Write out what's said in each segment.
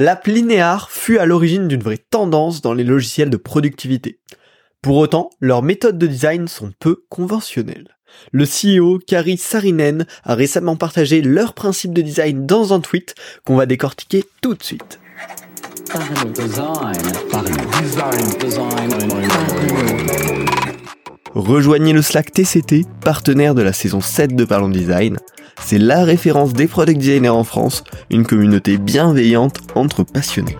L'app Linear fut à l'origine d'une vraie tendance dans les logiciels de productivité. Pour autant, leurs méthodes de design sont peu conventionnelles. Le CEO Kari Sarinen a récemment partagé leurs principes de design dans un tweet qu'on va décortiquer tout de suite. Rejoignez le Slack TCT, partenaire de la saison 7 de Parlons Design. C'est la référence des product designers en France, une communauté bienveillante entre passionnés.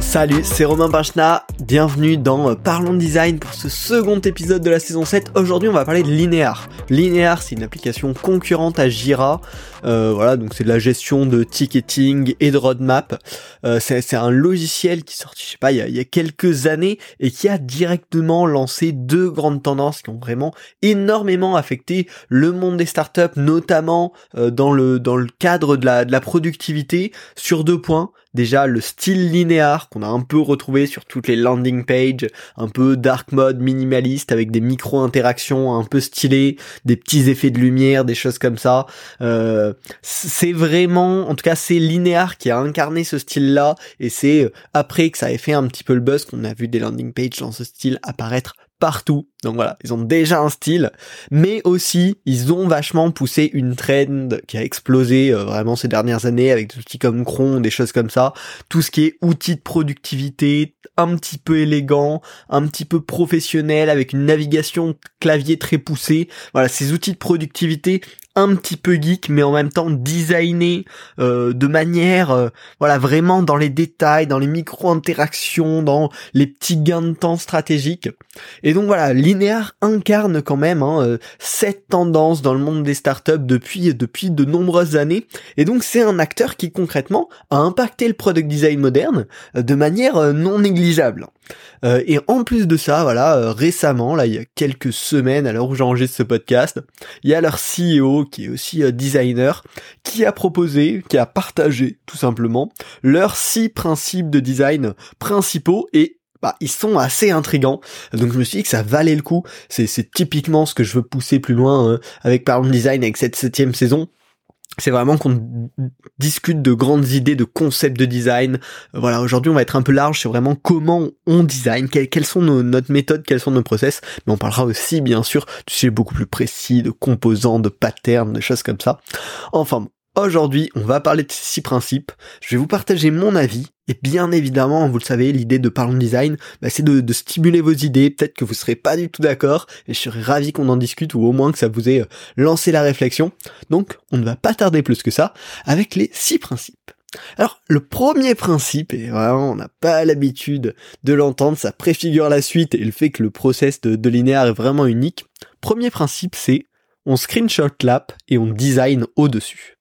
Salut, c'est Romain Pachna, bienvenue dans euh, Parlons Design pour ce second épisode de la saison 7. Aujourd'hui on va parler de Linear. Linear c'est une application concurrente à Jira, euh, voilà donc c'est de la gestion de ticketing et de roadmap. Euh, c'est un logiciel qui est sorti je sais pas il y, a, il y, a, quelques années et qui a directement lancé deux grandes tendances qui ont vraiment énormément affecté le monde des startups, notamment dans, le, dans le cadre de la, de la productivité sur deux points. Déjà le style linéaire qu'on a un peu retrouvé sur toutes les landing pages, un peu dark mode minimaliste avec des micro-interactions un peu stylées, des petits effets de lumière, des choses comme ça. Euh, c'est vraiment, en tout cas c'est linéaire qui a incarné ce style-là et c'est euh, après que ça ait fait un petit peu le buzz qu'on a vu des landing pages dans ce style apparaître partout. Donc voilà, ils ont déjà un style, mais aussi ils ont vachement poussé une trend qui a explosé euh, vraiment ces dernières années avec des outils comme Cron, des choses comme ça. Tout ce qui est outils de productivité, un petit peu élégant, un petit peu professionnel, avec une navigation clavier très poussée. Voilà, ces outils de productivité un petit peu geek mais en même temps designé euh, de manière euh, voilà vraiment dans les détails dans les micro interactions dans les petits gains de temps stratégiques et donc voilà Linear incarne quand même hein, euh, cette tendance dans le monde des startups depuis depuis de nombreuses années. Et donc c'est un acteur qui concrètement a impacté le product design moderne de manière non négligeable. Euh, et en plus de ça, voilà, euh, récemment, là, il y a quelques semaines, à l'heure où j'enregistre ce podcast, il y a leur CEO, qui est aussi euh, designer, qui a proposé, qui a partagé, tout simplement, leurs six principes de design principaux et bah, ils sont assez intrigants. Donc je me suis dit que ça valait le coup. C'est, typiquement ce que je veux pousser plus loin avec Parlons Design avec cette septième saison c'est vraiment qu'on discute de grandes idées, de concepts de design. Voilà, aujourd'hui on va être un peu large sur vraiment comment on design, quelles, sont nos, notre méthode, quels sont nos process, mais on parlera aussi bien sûr de sujets beaucoup plus précis, de composants, de patterns, de choses comme ça. Enfin Aujourd'hui, on va parler de ces six principes. Je vais vous partager mon avis. Et bien évidemment, vous le savez, l'idée de Parlons Design, bah, c'est de, stimuler vos idées. Peut-être que vous serez pas du tout d'accord. Et je serais ravi qu'on en discute ou au moins que ça vous ait euh, lancé la réflexion. Donc, on ne va pas tarder plus que ça avec les six principes. Alors, le premier principe, et vraiment, on n'a pas l'habitude de l'entendre, ça préfigure la suite et le fait que le process de, de linéaire est vraiment unique. Premier principe, c'est on screenshot l'app et on design au-dessus.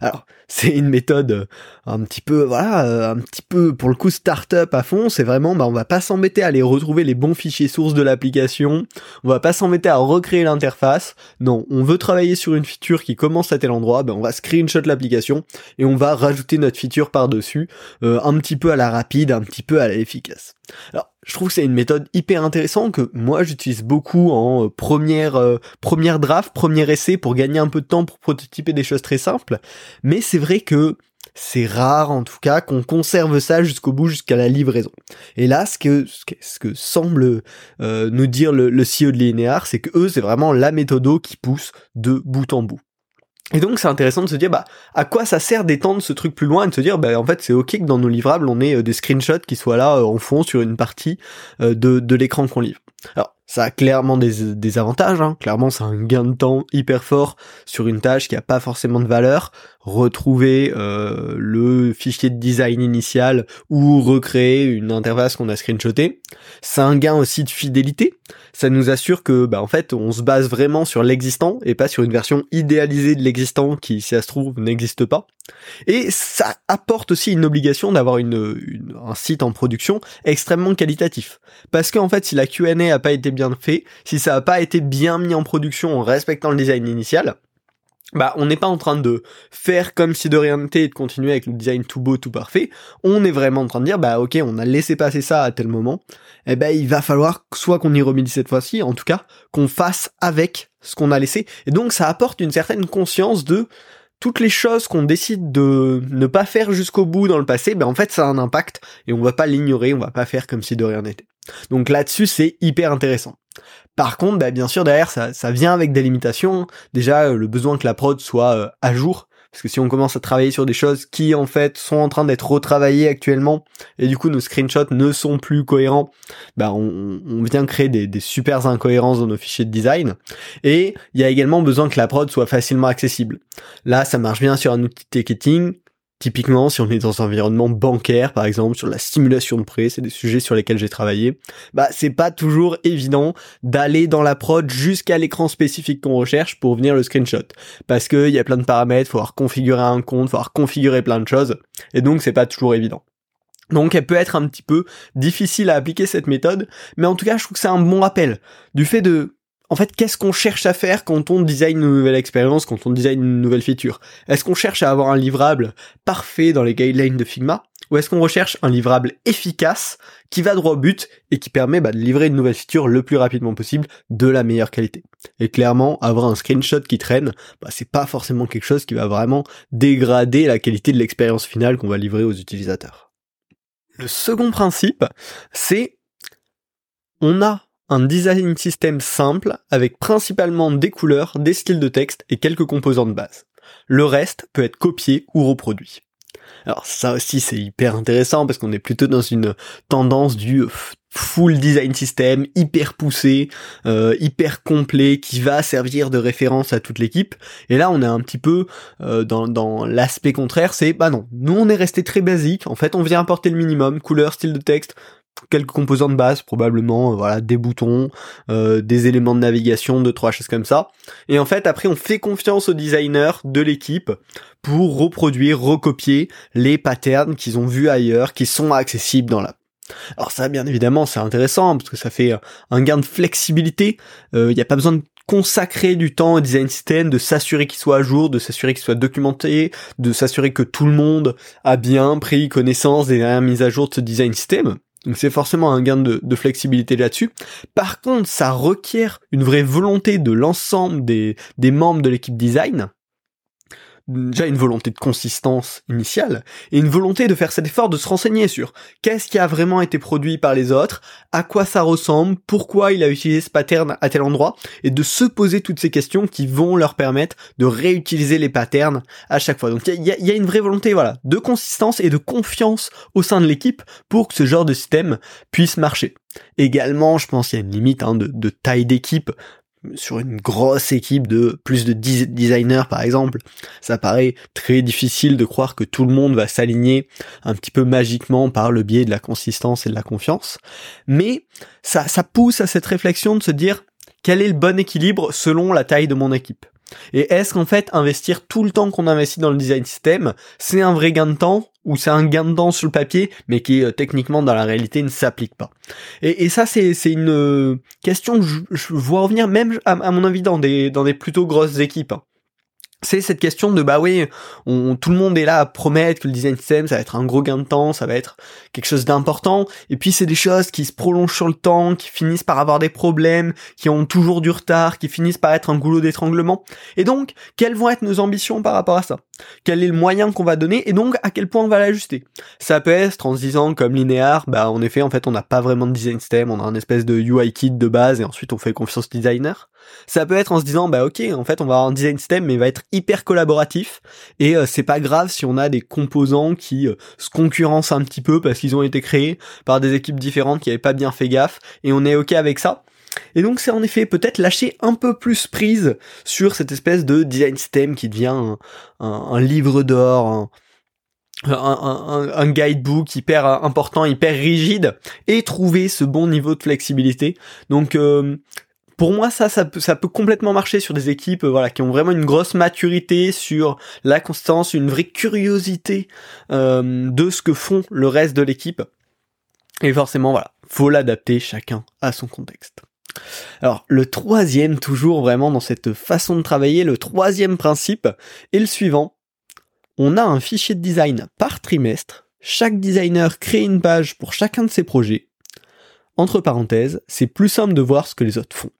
Alors, c'est une méthode euh, un petit peu, voilà, euh, un petit peu pour le coup start-up à fond. C'est vraiment, bah, on va pas s'embêter à aller retrouver les bons fichiers sources de l'application. On va pas s'embêter à recréer l'interface. Non, on veut travailler sur une feature qui commence à tel endroit, ben on va screenshot l'application et on va rajouter notre feature par-dessus, euh, un petit peu à la rapide, un petit peu à l'efficace. Alors, je trouve que c'est une méthode hyper intéressante que moi j'utilise beaucoup en euh, première euh, première draft, premier essai pour gagner un peu de temps pour prototyper des choses très simples. Mais c'est vrai que c'est rare en tout cas qu'on conserve ça jusqu'au bout, jusqu'à la livraison. Et là, ce que ce que, semble euh, nous dire le, le CEO de Linear, c'est que eux, c'est vraiment la méthode qui pousse de bout en bout. Et donc c'est intéressant de se dire bah à quoi ça sert d'étendre ce truc plus loin et de se dire bah en fait c'est ok que dans nos livrables on ait euh, des screenshots qui soient là euh, en fond sur une partie euh, de, de l'écran qu'on livre. Alors ça a clairement des, des avantages, hein. clairement c'est un gain de temps hyper fort sur une tâche qui a pas forcément de valeur. Retrouver euh, le fichier de design initial ou recréer une interface qu'on a screenshotée, c'est un gain aussi de fidélité. Ça nous assure que bah en fait on se base vraiment sur l'existant et pas sur une version idéalisée de l'existant qui si ça se trouve n'existe pas. Et ça apporte aussi une obligation d'avoir une, un site en production extrêmement qualitatif. Parce qu'en fait, si la Q&A a pas été bien fait, si ça a pas été bien mis en production en respectant le design initial, bah on n'est pas en train de faire comme si de rien n'était et de continuer avec le design tout beau, tout parfait. On est vraiment en train de dire bah ok on a laissé passer ça à tel moment. Eh ben il va falloir soit qu'on y remédie cette fois-ci, en tout cas qu'on fasse avec ce qu'on a laissé. Et donc ça apporte une certaine conscience de toutes les choses qu'on décide de ne pas faire jusqu'au bout dans le passé, ben en fait ça a un impact et on va pas l'ignorer, on va pas faire comme si de rien n'était. Donc là-dessus c'est hyper intéressant. Par contre, ben, bien sûr derrière ça, ça vient avec des limitations. Déjà euh, le besoin que la prod soit euh, à jour, parce que si on commence à travailler sur des choses qui en fait sont en train d'être retravaillées actuellement, et du coup nos screenshots ne sont plus cohérents, bah on, on vient créer des, des super incohérences dans nos fichiers de design. Et il y a également besoin que la prod soit facilement accessible. Là, ça marche bien sur un outil ticketing, Typiquement, si on est dans un environnement bancaire, par exemple, sur la simulation de prêt, c'est des sujets sur lesquels j'ai travaillé, bah c'est pas toujours évident d'aller dans la prod jusqu'à l'écran spécifique qu'on recherche pour venir le screenshot. Parce qu'il y a plein de paramètres, faut avoir configuré un compte, faut avoir configuré plein de choses, et donc c'est pas toujours évident. Donc elle peut être un petit peu difficile à appliquer cette méthode, mais en tout cas je trouve que c'est un bon rappel du fait de en fait, qu'est-ce qu'on cherche à faire quand on design une nouvelle expérience, quand on design une nouvelle feature? Est-ce qu'on cherche à avoir un livrable parfait dans les guidelines de Figma? Ou est-ce qu'on recherche un livrable efficace qui va droit au but et qui permet bah, de livrer une nouvelle feature le plus rapidement possible de la meilleure qualité? Et clairement, avoir un screenshot qui traîne, bah, c'est pas forcément quelque chose qui va vraiment dégrader la qualité de l'expérience finale qu'on va livrer aux utilisateurs. Le second principe, c'est on a un design système simple avec principalement des couleurs, des styles de texte et quelques composants de base. Le reste peut être copié ou reproduit. Alors ça aussi c'est hyper intéressant parce qu'on est plutôt dans une tendance du full design system hyper poussé, euh, hyper complet qui va servir de référence à toute l'équipe. Et là on est un petit peu euh, dans, dans l'aspect contraire, c'est bah non, nous on est resté très basique. En fait on vient apporter le minimum, couleur, style de texte, quelques composants de base probablement euh, voilà des boutons euh, des éléments de navigation deux trois choses comme ça. Et en fait après on fait confiance aux designers de l'équipe pour reproduire recopier les patterns qu'ils ont vus ailleurs qui sont accessibles dans l'app. Alors ça bien évidemment c'est intéressant parce que ça fait un gain de flexibilité. Il euh, n'y a pas besoin de consacrer du temps au design system, de s'assurer qu'il soit à jour, de s'assurer qu'il soit documenté, de s'assurer que tout le monde a bien pris connaissance des dernières mises à jour de ce design system. Donc c'est forcément un gain de, flexibilité là-dessus. Par contre, ça requiert une vraie volonté de l'ensemble des, membres de l'équipe design déjà une volonté de consistance initiale et une volonté de faire cet effort de se renseigner sur qu'est-ce qui a vraiment été produit par les autres, à quoi ça ressemble, pourquoi il a utilisé ce pattern à tel endroit et de se poser toutes ces questions qui vont leur permettre de réutiliser les patterns à chaque fois. Donc il y, a, une vraie volonté voilà de consistance et de confiance au sein de l'équipe pour que ce genre de système puisse marcher. Également, je pense qu'il y a une limite hein, de, de taille d'équipe sur une grosse équipe de plus de 10 designers par exemple, ça paraît très difficile de croire que tout le monde va s'aligner un petit peu magiquement par le biais de la consistance et de la confiance. Mais ça, ça pousse à cette réflexion de se dire quel est le bon équilibre selon la taille de mon équipe? Et est-ce qu'en fait investir tout le temps qu'on investit dans le design system, c'est un vrai gain de temps ou c'est un gain de temps sur le papier, mais qui euh, techniquement dans la réalité ne s'applique pas? Et, ça c'est une euh, question que je, vois revenir même à, mon avis dans des dans des plutôt grosses équipes. Hein c'est cette question de bah oui, on, tout le monde est là à promettre que le design system ça va être un gros gain de temps, ça va être quelque chose d'important, et puis c'est des choses qui se prolongent sur le temps, qui finissent par avoir des problèmes, qui ont toujours du retard, qui finissent par être un goulot d'étranglement. Et donc, quelles vont être nos ambitions par rapport à ça? Quel est le moyen qu'on va donner et donc à quel point on va l'ajuster? Ça peut être en se disant comme linéaire, bah en effet en fait on n'a pas vraiment de design system, on a un espèce de UI kit de base et ensuite on fait confiance au designer. Ça peut être en se disant bah ok en fait on va avoir un design system mais il va être hyper collaboratif et euh, c'est pas grave si on a des composants qui euh, se concurrencent un petit peu parce qu'ils ont été créés par des équipes différentes qui avaient pas bien fait gaffe et on est ok avec ça. Et donc c'est en effet peut-être lâcher un peu plus prise sur cette espèce de design system qui devient un, livre d'or, un, guidebook hyper important, hyper rigide, et trouver ce bon niveau de flexibilité. Donc euh, pour moi, ça, ça peut, complètement marcher sur des équipes, voilà, qui ont vraiment une grosse maturité sur la constance, une vraie curiosité euh, de ce que font le reste de l'équipe. Et forcément, voilà, faut l'adapter chacun à son contexte. Alors, le troisième, toujours vraiment dans cette façon de travailler, le troisième principe est le suivant. On a un fichier de design par trimestre. Chaque designer crée une page pour chacun de ses projets. Entre parenthèses, c'est plus simple de voir ce que les autres font.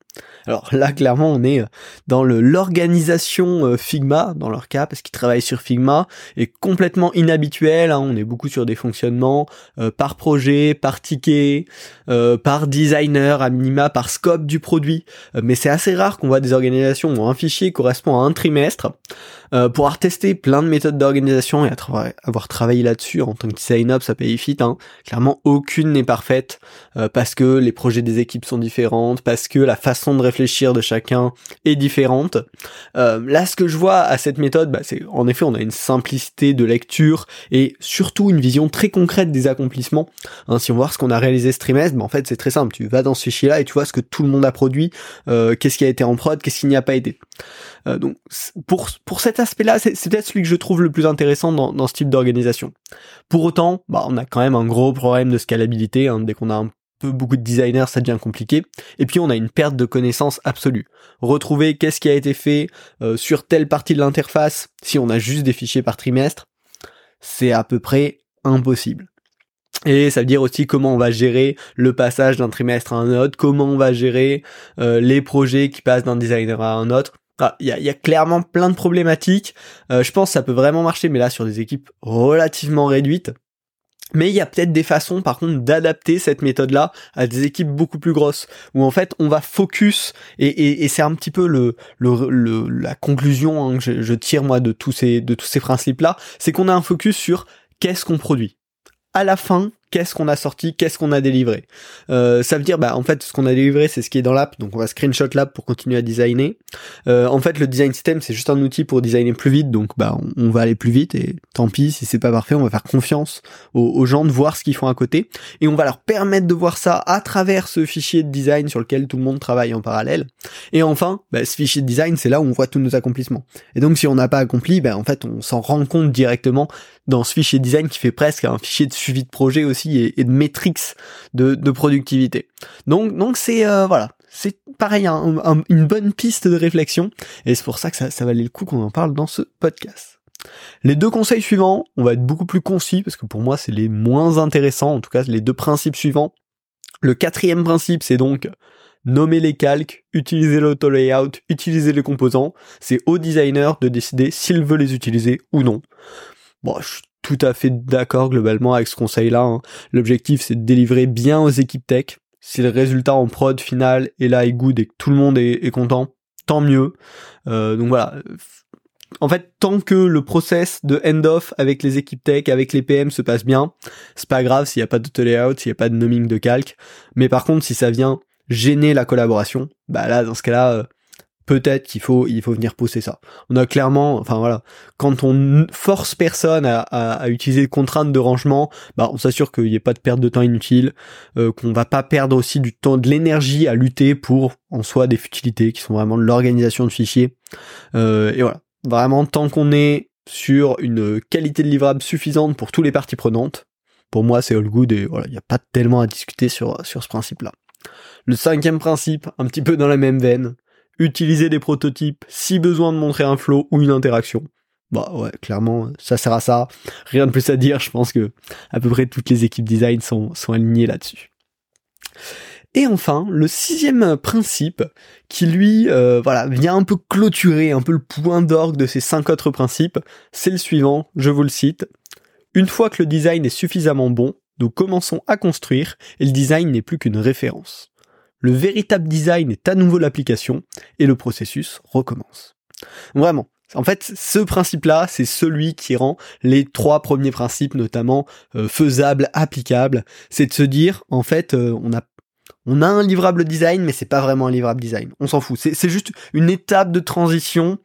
Alors là, clairement, on est dans le l'organisation Figma, dans leur cas, parce qu'ils travaillent sur Figma, est complètement inhabituel. Hein. On est beaucoup sur des fonctionnements par projet, par ticket, par designer, à minima, par scope du produit. mais c'est assez rare qu'on voit des organisations où un fichier correspond à un trimestre. Euh, pour avoir testé plein de méthodes d'organisation et avoir travaillé là-dessus en tant que design up, ça paye fit. Hein. Clairement, aucune n'est parfaite euh, parce que les projets des équipes sont différentes, parce que la façon de réfléchir de chacun est différente. Euh, là, ce que je vois à cette méthode, bah, c'est en effet, on a une simplicité de lecture et surtout une vision très concrète des accomplissements. Hein, si on voit ce qu'on a réalisé ce trimestre, bah, en fait, c'est très simple. Tu vas dans ce fichier-là et tu vois ce que tout le monde a produit, qu'est-ce qui a été en prod, qu'est-ce qui n'y a pas été. donc, pour pour cette aspect-là, c'est peut-être celui que je trouve le plus intéressant dans, ce type d'organisation. Pour autant, bah, on a quand même un gros problème de scalabilité. Hein. Dès qu'on a un beaucoup de designers, ça devient compliqué. Et puis on a une perte de connaissances absolue. Retrouver qu'est-ce qui a été fait euh, sur telle partie de l'interface, si on a juste des fichiers par trimestre, c'est à peu près impossible. Et ça veut dire aussi comment on va gérer le passage d'un trimestre à un autre, comment on va gérer euh, les projets qui passent d'un designer à un autre. Ah, il y, a, clairement plein de problématiques. Euh, je pense que ça peut vraiment marcher, mais là sur des équipes relativement réduites. Mais il y a peut-être des façons, par contre, d'adapter cette méthode-là à des équipes beaucoup plus grosses, où en fait on va focus et, c'est un petit peu le, la conclusion hein, que je, tire moi de tous ces de tous ces principes-là, c'est qu'on a un focus sur qu'est-ce qu'on produit. À la fin, qu'est-ce qu'on a sorti, qu'est-ce qu'on a délivré. Euh, ça veut dire, bah, en fait, ce qu'on a délivré, c'est ce qui est dans l'app, donc on va screenshot l'app pour continuer à designer. Euh, en fait, le design system, c'est juste un outil pour designer plus vite, donc bah, on, va aller plus vite, et tant pis, si c'est pas parfait, on va faire confiance aux, gens de voir ce qu'ils font à côté, et on va leur permettre de voir ça à travers ce fichier de design sur lequel tout le monde travaille en parallèle. Et enfin, bah, ce fichier de design, c'est là où on voit tous nos accomplissements. Et donc, si on n'a pas accompli, bah, en fait, on s'en rend compte directement dans ce fichier design qui fait presque un fichier de suivi de projet aussi et, de métriques de, productivité. Donc donc c'est euh, voilà, c'est pareil une bonne piste de réflexion et c'est pour ça que ça, ça valait le coup qu'on en parle dans ce podcast. Les deux conseils suivants, on va être beaucoup plus concis parce que pour moi c'est les moins intéressants, en tout cas les deux principes suivants. Le quatrième principe c'est donc nommer les calques, utiliser l'auto-layout, utiliser les composants. C'est au designer de décider s'il veut les utiliser ou non. Bon, je suis tout à fait d'accord globalement avec ce conseil-là. Hein. L'objectif, c'est de délivrer bien aux équipes tech. Si le résultat en prod final est là et good et que tout le monde est, content, tant mieux. Euh, donc voilà. En fait, tant que le process de end-off avec les équipes tech, avec les PM se passe bien, c'est pas grave s'il n'y a pas de layout, s'il n'y a pas de noming de calque. Mais par contre, si ça vient gêner la collaboration, bah là, dans ce cas-là, euh, peut-être qu'il faut il faut venir pousser ça. On a clairement, enfin voilà, quand on force personne à, utiliser des contraintes de rangement, bah on s'assure qu'il n'y ait pas de perte de temps inutile, euh, qu'on va pas perdre aussi du temps, de l'énergie à lutter pour en soi des futilités qui sont vraiment de l'organisation de fichiers. Euh, et voilà, vraiment tant qu'on est sur une qualité de livrable suffisante pour tous les parties prenantes, pour moi c'est all good et voilà, il n'y a pas tellement à discuter sur sur ce principe-là. Le cinquième principe, un petit peu dans la même veine, utiliser des prototypes si besoin de montrer un flow ou une interaction. Bah ouais, clairement, ça sert à ça. Rien de plus à dire, je pense que à peu près toutes les équipes design sont, alignées là-dessus. Et enfin, le sixième principe, qui lui, euh, voilà, vient un peu clôturer un peu le point d'orgue de ces cinq autres principes, c'est le suivant, je vous le cite. Une fois que le design est suffisamment bon, nous commençons à construire et le design n'est plus qu'une référence le véritable design est à nouveau l'application et le processus recommence. Vraiment. En fait, ce principe-là, c'est celui qui rend les trois premiers principes, notamment euh, faisables, applicables. C'est de se dire, en fait, euh, on a on a un livrable design, mais c'est pas vraiment un livrable design. On s'en fout. C'est juste une étape de transition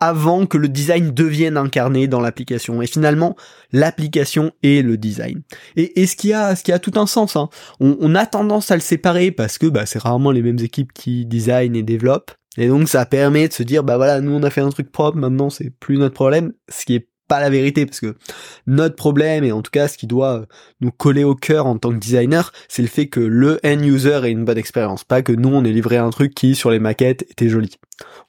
avant que le design devienne incarné dans l'application. Et finalement, l'application est le design. Et, ce qui a, ce qui a tout un sens. Hein. On, a tendance à le séparer parce que bah, c'est rarement les mêmes équipes qui designent et développent. Et donc ça permet de se dire bah voilà, nous on a fait un truc propre, maintenant c'est plus notre problème. Ce qui est pas la vérité parce que notre problème et en tout cas ce qui doit nous coller au cœur en tant que designer, c'est le fait que le end user ait une bonne expérience, pas que nous on ait livré un truc qui sur les maquettes était joli.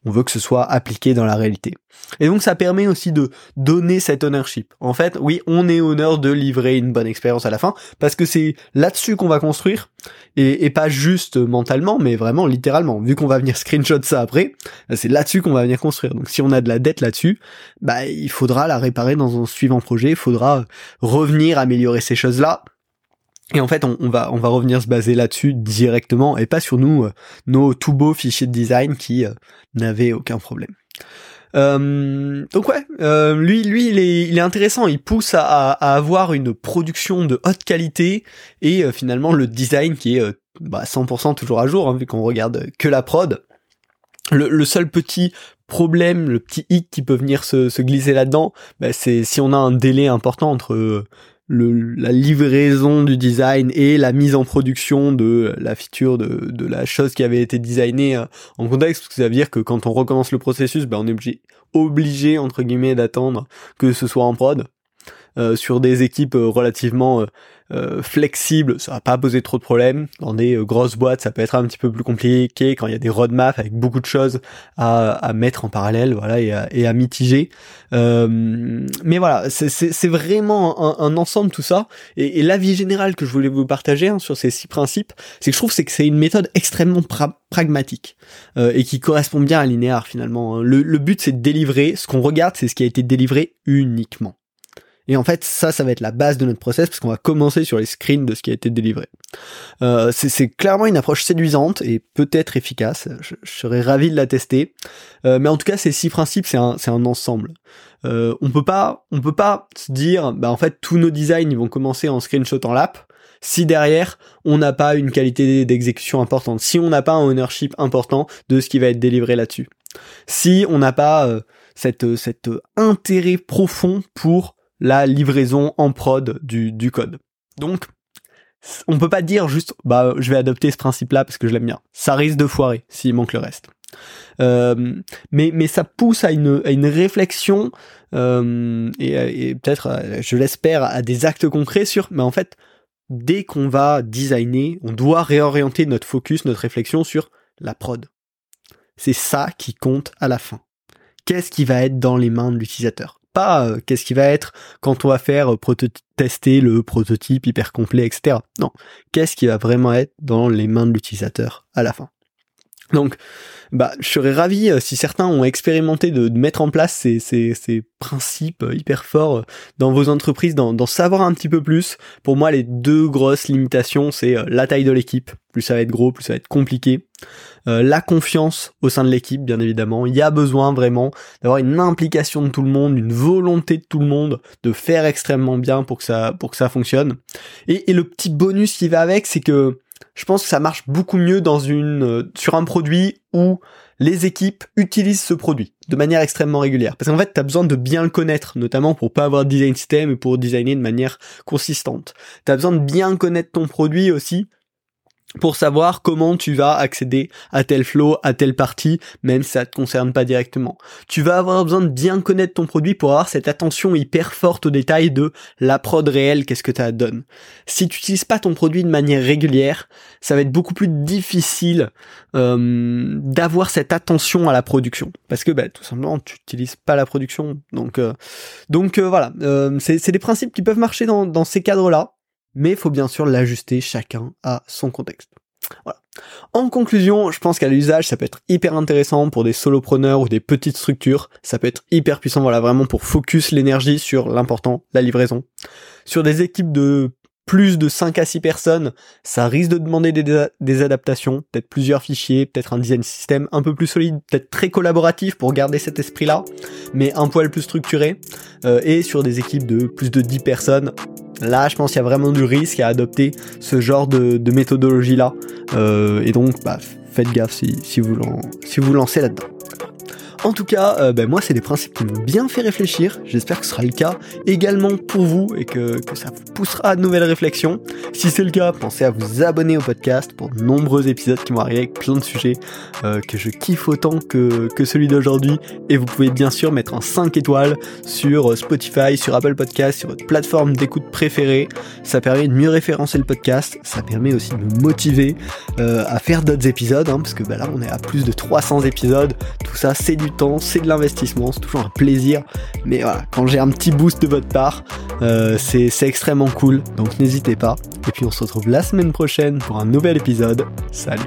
On veut que ce soit appliqué dans la réalité. Et donc ça permet aussi de donner cet ownership. En fait, oui, on est honneur de livrer une bonne expérience à la fin parce que c'est là-dessus qu'on va construire Et, pas juste mentalement, mais vraiment littéralement. Vu qu'on va venir screenshot ça après, c'est là-dessus qu'on va venir construire. Donc si on a de la dette là-dessus, bah il faudra la dans un suivant projet, il faudra revenir améliorer ces choses-là. Et en fait, on, va on va revenir se baser là-dessus directement et pas sur nous euh, nos tout beaux fichiers de design qui euh, n'avaient aucun problème. Euh, donc ouais, lui, lui, il est, il est intéressant. Il pousse à, avoir une production de haute qualité et finalement le design qui est bah, 100% toujours à jour, hein, vu qu'on regarde que la prod. Le, le, seul petit problème, le petit hic qui peut venir se, se glisser là-dedans, bah, c'est si on a un délai important entre la livraison du design et la mise en production de la feature de, la chose qui avait été designée euh, en contexte, ça veut dire que quand on recommence le processus, ben on est obligé, d'attendre que ce soit en prod. Euh, sur des équipes euh, relativement euh, flexible, ça va pas poser trop de problèmes. Dans des euh, grosses boîtes, ça peut être un petit peu plus compliqué quand il y a des roadmaps avec beaucoup de choses à, à mettre en parallèle, voilà, et à, mitiger. Euh, mais voilà, c'est vraiment un, ensemble tout ça. Et, l'avis général que je voulais vous partager hein, sur ces six principes, c'est que je trouve c'est que c'est une méthode extrêmement pragmatique euh, et qui correspond bien à linéaire finalement. Hein. Le but c'est de délivrer. Ce qu'on regarde, c'est ce qui a été délivré uniquement. Et en fait, ça, ça va être la base de notre process parce qu'on va commencer sur les screens de ce qui a été délivré. Euh, c'est clairement une approche séduisante et peut-être efficace. Je, serais ravi de la tester. Euh, mais en tout cas, ces six principes, c'est un, un ensemble. Euh, on peut pas, on peut pas se dire, bah en fait, tous nos designs ils vont commencer en screenshot en lap. Si derrière on n'a pas une qualité d'exécution importante, si on n'a pas un ownership important de ce qui va être délivré là-dessus, si on n'a pas euh, cette, cet intérêt profond pour la livraison en prod du, du code. Donc, on peut pas dire juste, bah, je vais adopter ce principe-là parce que je l'aime bien. Ça risque de foirer s'il manque le reste. Euh, mais, mais ça pousse à une, à une réflexion euh, et, et peut-être, euh, je l'espère, à des actes concrets sur, mais en fait, dès qu'on va designer, on doit réorienter notre focus, notre réflexion sur la prod. C'est ça qui compte à la fin. Qu'est-ce qui va être dans les mains de l'utilisateur? Pas euh, qu'est-ce qui va être quand on va faire euh, tester le prototype hyper complet, etc. Non, qu'est-ce qui va vraiment être dans les mains de l'utilisateur à la fin? Donc, bah, je serais ravi euh, si certains ont expérimenté de, mettre en place ces, ces, principes hyper forts dans vos entreprises, d'en savoir un petit peu plus. Pour moi, les deux grosses limitations, c'est la taille de l'équipe. Plus ça va être gros, plus ça va être compliqué. Euh, la confiance au sein de l'équipe, bien évidemment. Il y a besoin vraiment d'avoir une implication de tout le monde, une volonté de tout le monde de faire extrêmement bien pour que ça, pour que ça fonctionne. Et le petit bonus qui va avec, c'est que je pense que ça marche beaucoup mieux dans une, euh, sur un produit où les équipes utilisent ce produit de manière extrêmement régulière. Parce qu'en fait, tu as besoin de bien le connaître, notamment pour pas avoir de design system et pour designer de manière consistante. Tu as besoin de bien connaître ton produit aussi pour savoir comment tu vas accéder à tel flow, à telle partie, même si ça te concerne pas directement. Tu vas avoir besoin de bien connaître ton produit pour avoir cette attention hyper forte aux détails de la prod réelle, qu'est-ce que ça donne. Si tu n'utilises pas ton produit de manière régulière, ça va être beaucoup plus difficile euh, d'avoir cette attention à la production, parce que bah, tout simplement tu n'utilises pas la production. Donc, euh, donc euh, voilà, c'est des principes qui peuvent marcher dans, dans ces cadres-là mais il faut bien sûr l'ajuster chacun à son contexte. Voilà. En conclusion, je pense qu'à l'usage, ça peut être hyper intéressant pour des solopreneurs ou des petites structures. Ça peut être hyper puissant, voilà, vraiment pour focus l'énergie sur l'important, la livraison. Sur des équipes de plus de 5 à 6 personnes, ça risque de demander des, adaptations, peut-être plusieurs fichiers, peut-être un design système un peu plus solide, peut-être très collaboratif pour garder cet esprit-là, mais un poil plus structuré. Euh, et sur des équipes de plus de 10 personnes, Là, je pense qu'il y a vraiment du risque à adopter ce genre de, méthodologie-là. Euh, et donc, bah, faites gaffe si, vous, si vous lancez là-dedans. En tout cas, euh, ben moi, c'est des principes qui m'ont bien fait réfléchir. J'espère que ce sera le cas également pour vous et que, ça vous poussera à de nouvelles réflexions. Si c'est le cas, pensez à vous abonner au podcast pour de nombreux épisodes qui vont arriver avec plein de sujets euh, que je kiffe autant que, que celui d'aujourd'hui. Et vous pouvez bien sûr mettre un 5 étoiles sur Spotify, sur Apple Podcast, sur votre plateforme d'écoute préférée. Ça permet de mieux référencer le podcast. Ça permet aussi de me motiver euh, à faire d'autres épisodes, hein, parce que bah, là, on est à plus de 300 épisodes. Tout ça, c'est du temps, c'est de l'investissement, c'est toujours un plaisir. Mais voilà, quand j'ai un petit boost de votre part, euh, c'est extrêmement cool. Donc n'hésitez pas. Et puis on se retrouve la semaine prochaine pour un nouvel épisode. Salut.